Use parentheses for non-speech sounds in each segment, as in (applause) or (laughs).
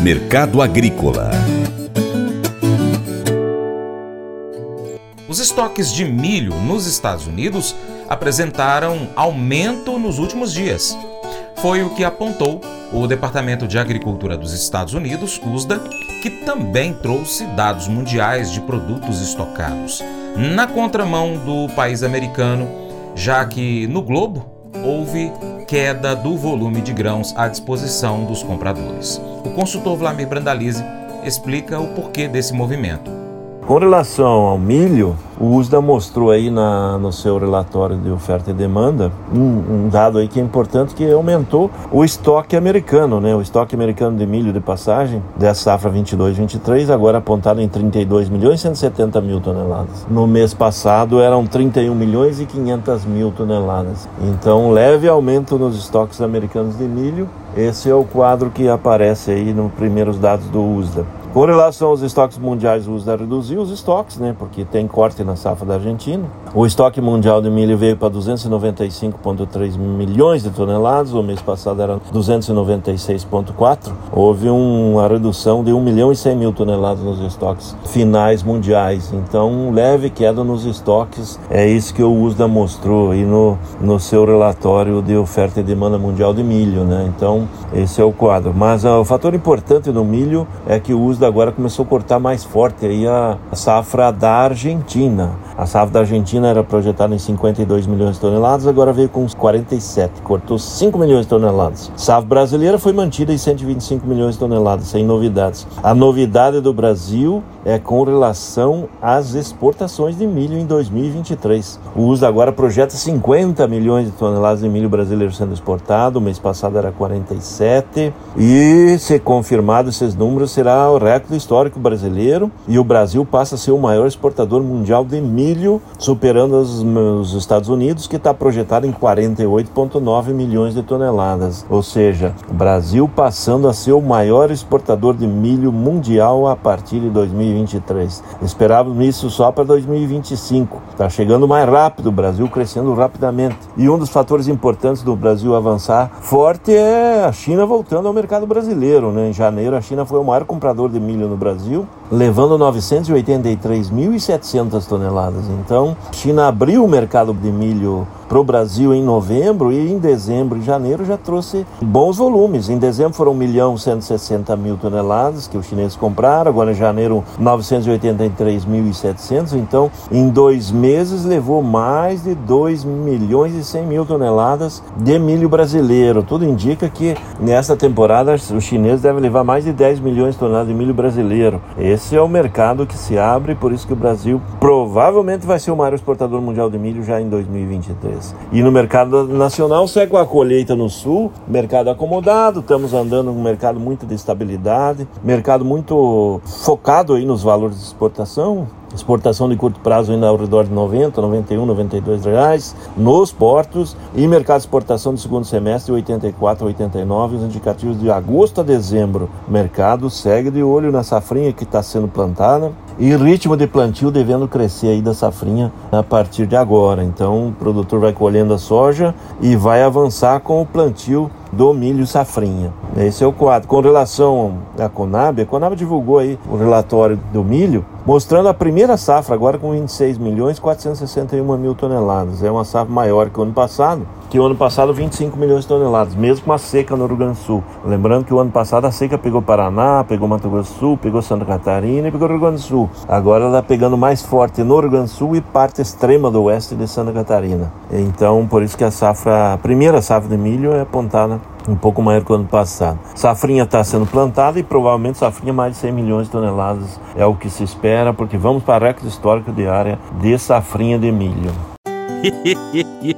Mercado Agrícola Os estoques de milho nos Estados Unidos apresentaram aumento nos últimos dias. Foi o que apontou o Departamento de Agricultura dos Estados Unidos, USDA, que também trouxe dados mundiais de produtos estocados, na contramão do país americano, já que no globo houve queda do volume de grãos à disposição dos compradores. O consultor Vladimir Brandalize explica o porquê desse movimento. Com relação ao milho, o USDA mostrou aí na, no seu relatório de oferta e demanda um, um, dado aí que é importante que aumentou o estoque americano, né? O estoque americano de milho de passagem dessa safra 22-23 agora apontado em 32 milhões e 170 mil toneladas. No mês passado eram 31 milhões e 500 mil toneladas. Então leve aumento nos estoques americanos de milho. Esse é o quadro que aparece aí nos primeiros dados do USDA. Com relação aos estoques mundiais, o USDA reduziu os estoques, né? Porque tem corte na safra da Argentina. O estoque mundial de milho veio para 295,3 milhões de toneladas. O mês passado era 296,4. Houve uma redução de 1 milhão e 100 mil toneladas nos estoques finais mundiais. Então, leve queda nos estoques. É isso que o USDA mostrou aí no, no seu relatório de oferta e demanda mundial de milho, né? Então, esse é o quadro. Mas uh, o fator importante no milho é que o USDA agora começou a cortar mais forte aí a safra da Argentina. A safra da Argentina era projetada em 52 milhões de toneladas, agora veio com uns 47, cortou 5 milhões de toneladas. Safra brasileira foi mantida em 125 milhões de toneladas, sem novidades. A novidade do Brasil é com relação às exportações de milho em 2023. O USDA agora projeta 50 milhões de toneladas de milho brasileiro sendo exportado, o mês passado era 47, e se confirmado esses números será o recorde histórico brasileiro e o Brasil passa a ser o maior exportador mundial de milho, superando os, os Estados Unidos, que está projetado em 48,9 milhões de toneladas. Ou seja, o Brasil passando a ser o maior exportador de milho mundial a partir de 2023. Esperávamos isso só para 2025. Está chegando mais rápido, o Brasil crescendo rapidamente. E um dos fatores importantes do Brasil avançar forte é a China voltando ao mercado brasileiro. Né? Em janeiro, a China foi o maior comprador de milho no Brasil, levando 983.700 toneladas. Então, China abriu o mercado de milho para o Brasil em novembro e em dezembro e janeiro já trouxe bons volumes. Em dezembro foram 1 milhão 160 mil toneladas que os chineses compraram, agora em janeiro 983.700. Então, em dois meses levou mais de 2 milhões e 100 mil toneladas de milho brasileiro. Tudo indica que nessa temporada os chineses devem levar mais de 10 milhões de toneladas de milho brasileiro. Esse é o mercado que se abre, por isso que o Brasil provavelmente vai ser o maior exportador mundial de milho já em 2023. E no mercado nacional segue a colheita no sul, mercado acomodado, estamos andando num mercado muito de estabilidade, mercado muito focado aí nos valores de exportação, exportação de curto prazo ainda ao redor de 90, 91, 92 reais nos portos e mercado de exportação de segundo semestre 84, 89, os indicativos de agosto a dezembro. O mercado segue de olho na safrinha que está sendo plantada e ritmo de plantio devendo crescer aí da safrinha a partir de agora. Então o produtor vai colhendo a soja e vai avançar com o plantio do milho safrinha. Esse é o quadro. Com relação à Conab, a Conab divulgou aí o relatório do milho, mostrando a primeira safra agora com 26 milhões 461 mil toneladas. É uma safra maior que o ano passado, que o ano passado 25 milhões de toneladas, mesmo com a seca no Rio Grande do Sul. Lembrando que o ano passado a seca pegou Paraná, pegou Mato Grosso do Sul, pegou Santa Catarina e pegou Rio Grande do Sul. Agora ela está pegando mais forte no Rio Grande do Sul e parte extrema do oeste de Santa Catarina. Então, por isso que a safra, a primeira safra de milho é apontada um pouco maior que o ano passado. Safrinha está sendo plantada e provavelmente safrinha mais de 100 milhões de toneladas é o que se espera, porque vamos para recorde histórico de área de safrinha de milho. (laughs)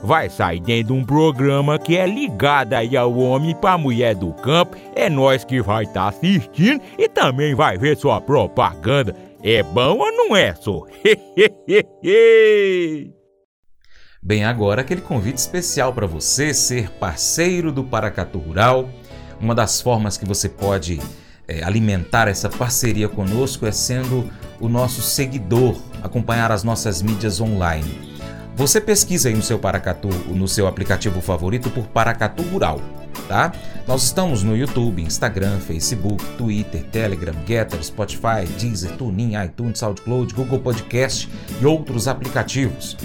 vai sair dentro de um programa que é ligado aí ao homem pra mulher do campo. É nós que vai estar tá assistindo e também vai ver sua propaganda. É bom ou não é, só? (laughs) Bem, agora aquele convite especial para você ser parceiro do Paracatu Rural. Uma das formas que você pode é, alimentar essa parceria conosco é sendo o nosso seguidor, acompanhar as nossas mídias online. Você pesquisa aí no seu Paracatu, no seu aplicativo favorito por Paracatu Rural, tá? Nós estamos no YouTube, Instagram, Facebook, Twitter, Telegram, Getter, Spotify, Deezer, TuneIn, iTunes, SoundCloud, Google Podcast e outros aplicativos.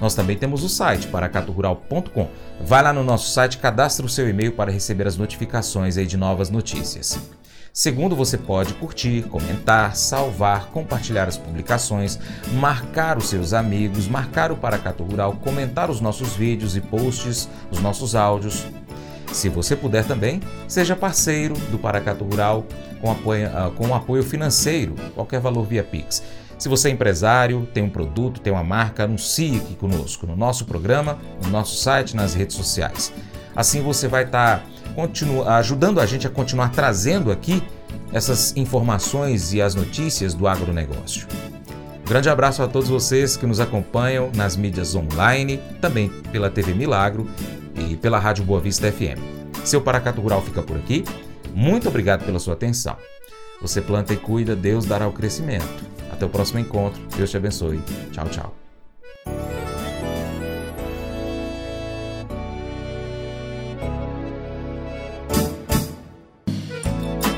Nós também temos o site paracaturural.com. Vai lá no nosso site, cadastre o seu e-mail para receber as notificações aí de novas notícias. Segundo, você pode curtir, comentar, salvar, compartilhar as publicações, marcar os seus amigos, marcar o Paracatu Rural, comentar os nossos vídeos e posts, os nossos áudios. Se você puder também, seja parceiro do Paracatu Rural com apoio, ah, com apoio financeiro, qualquer valor via Pix. Se você é empresário, tem um produto, tem uma marca, anuncie aqui conosco no nosso programa, no nosso site, nas redes sociais. Assim você vai estar tá ajudando a gente a continuar trazendo aqui essas informações e as notícias do agronegócio. Grande abraço a todos vocês que nos acompanham nas mídias online, também pela TV Milagro e pela Rádio Boa Vista FM. Seu Paracato Rural fica por aqui. Muito obrigado pela sua atenção. Você planta e cuida, Deus dará o crescimento. Até o próximo encontro. Deus te abençoe. Tchau, tchau.